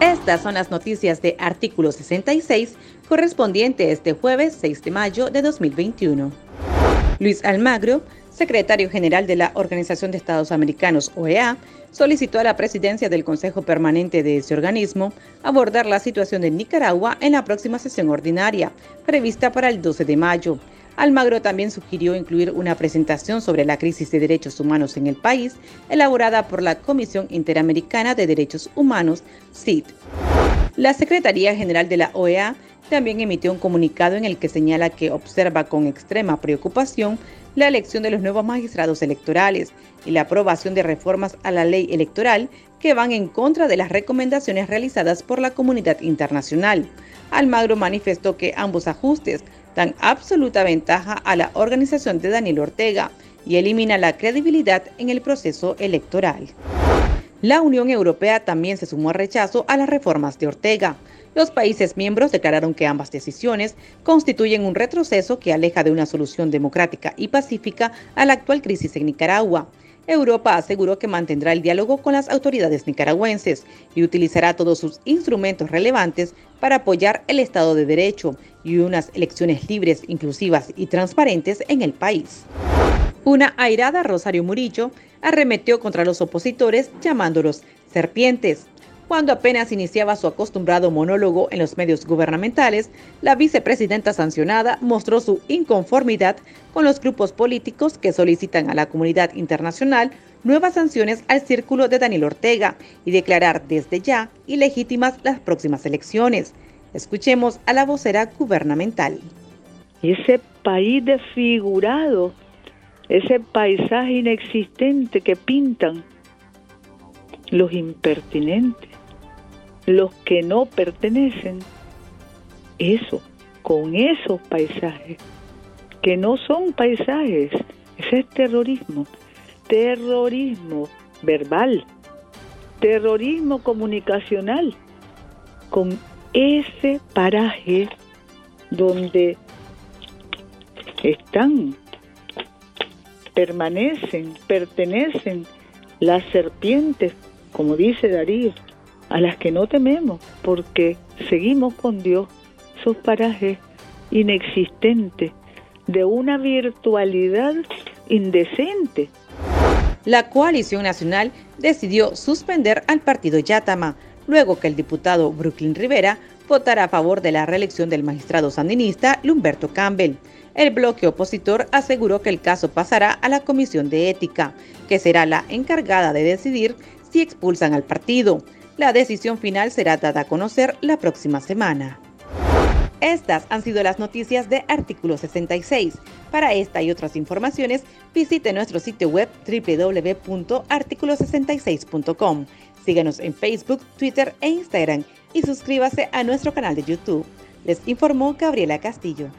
Estas son las noticias de artículo 66 correspondiente este jueves 6 de mayo de 2021. Luis Almagro, secretario general de la Organización de Estados Americanos, OEA, solicitó a la presidencia del Consejo Permanente de ese organismo abordar la situación de Nicaragua en la próxima sesión ordinaria, prevista para el 12 de mayo. Almagro también sugirió incluir una presentación sobre la crisis de derechos humanos en el país, elaborada por la Comisión Interamericana de Derechos Humanos, CID. La Secretaría General de la OEA también emitió un comunicado en el que señala que observa con extrema preocupación la elección de los nuevos magistrados electorales y la aprobación de reformas a la ley electoral que van en contra de las recomendaciones realizadas por la comunidad internacional. Almagro manifestó que ambos ajustes dan absoluta ventaja a la organización de Daniel Ortega y elimina la credibilidad en el proceso electoral. La Unión Europea también se sumó al rechazo a las reformas de Ortega. Los países miembros declararon que ambas decisiones constituyen un retroceso que aleja de una solución democrática y pacífica a la actual crisis en Nicaragua. Europa aseguró que mantendrá el diálogo con las autoridades nicaragüenses y utilizará todos sus instrumentos relevantes para apoyar el Estado de Derecho y unas elecciones libres, inclusivas y transparentes en el país. Una airada Rosario Murillo arremetió contra los opositores llamándolos serpientes. Cuando apenas iniciaba su acostumbrado monólogo en los medios gubernamentales, la vicepresidenta sancionada mostró su inconformidad con los grupos políticos que solicitan a la comunidad internacional nuevas sanciones al círculo de Daniel Ortega y declarar desde ya ilegítimas las próximas elecciones. Escuchemos a la vocera gubernamental. Ese país desfigurado, ese paisaje inexistente que pintan los impertinentes, los que no pertenecen, eso, con esos paisajes, que no son paisajes, ese es terrorismo, terrorismo verbal, terrorismo comunicacional, con ese paraje donde están, permanecen, pertenecen las serpientes, como dice Darío, a las que no tememos, porque seguimos con Dios, esos parajes inexistentes de una virtualidad indecente. La coalición nacional decidió suspender al partido Yatama, luego que el diputado Brooklyn Rivera votara a favor de la reelección del magistrado sandinista Lumberto Campbell. El bloque opositor aseguró que el caso pasará a la Comisión de Ética, que será la encargada de decidir si expulsan al partido. La decisión final será dada a conocer la próxima semana. Estas han sido las noticias de Artículo 66. Para esta y otras informaciones, visite nuestro sitio web www.articulo66.com. Síganos en Facebook, Twitter e Instagram y suscríbase a nuestro canal de YouTube. Les informó Gabriela Castillo.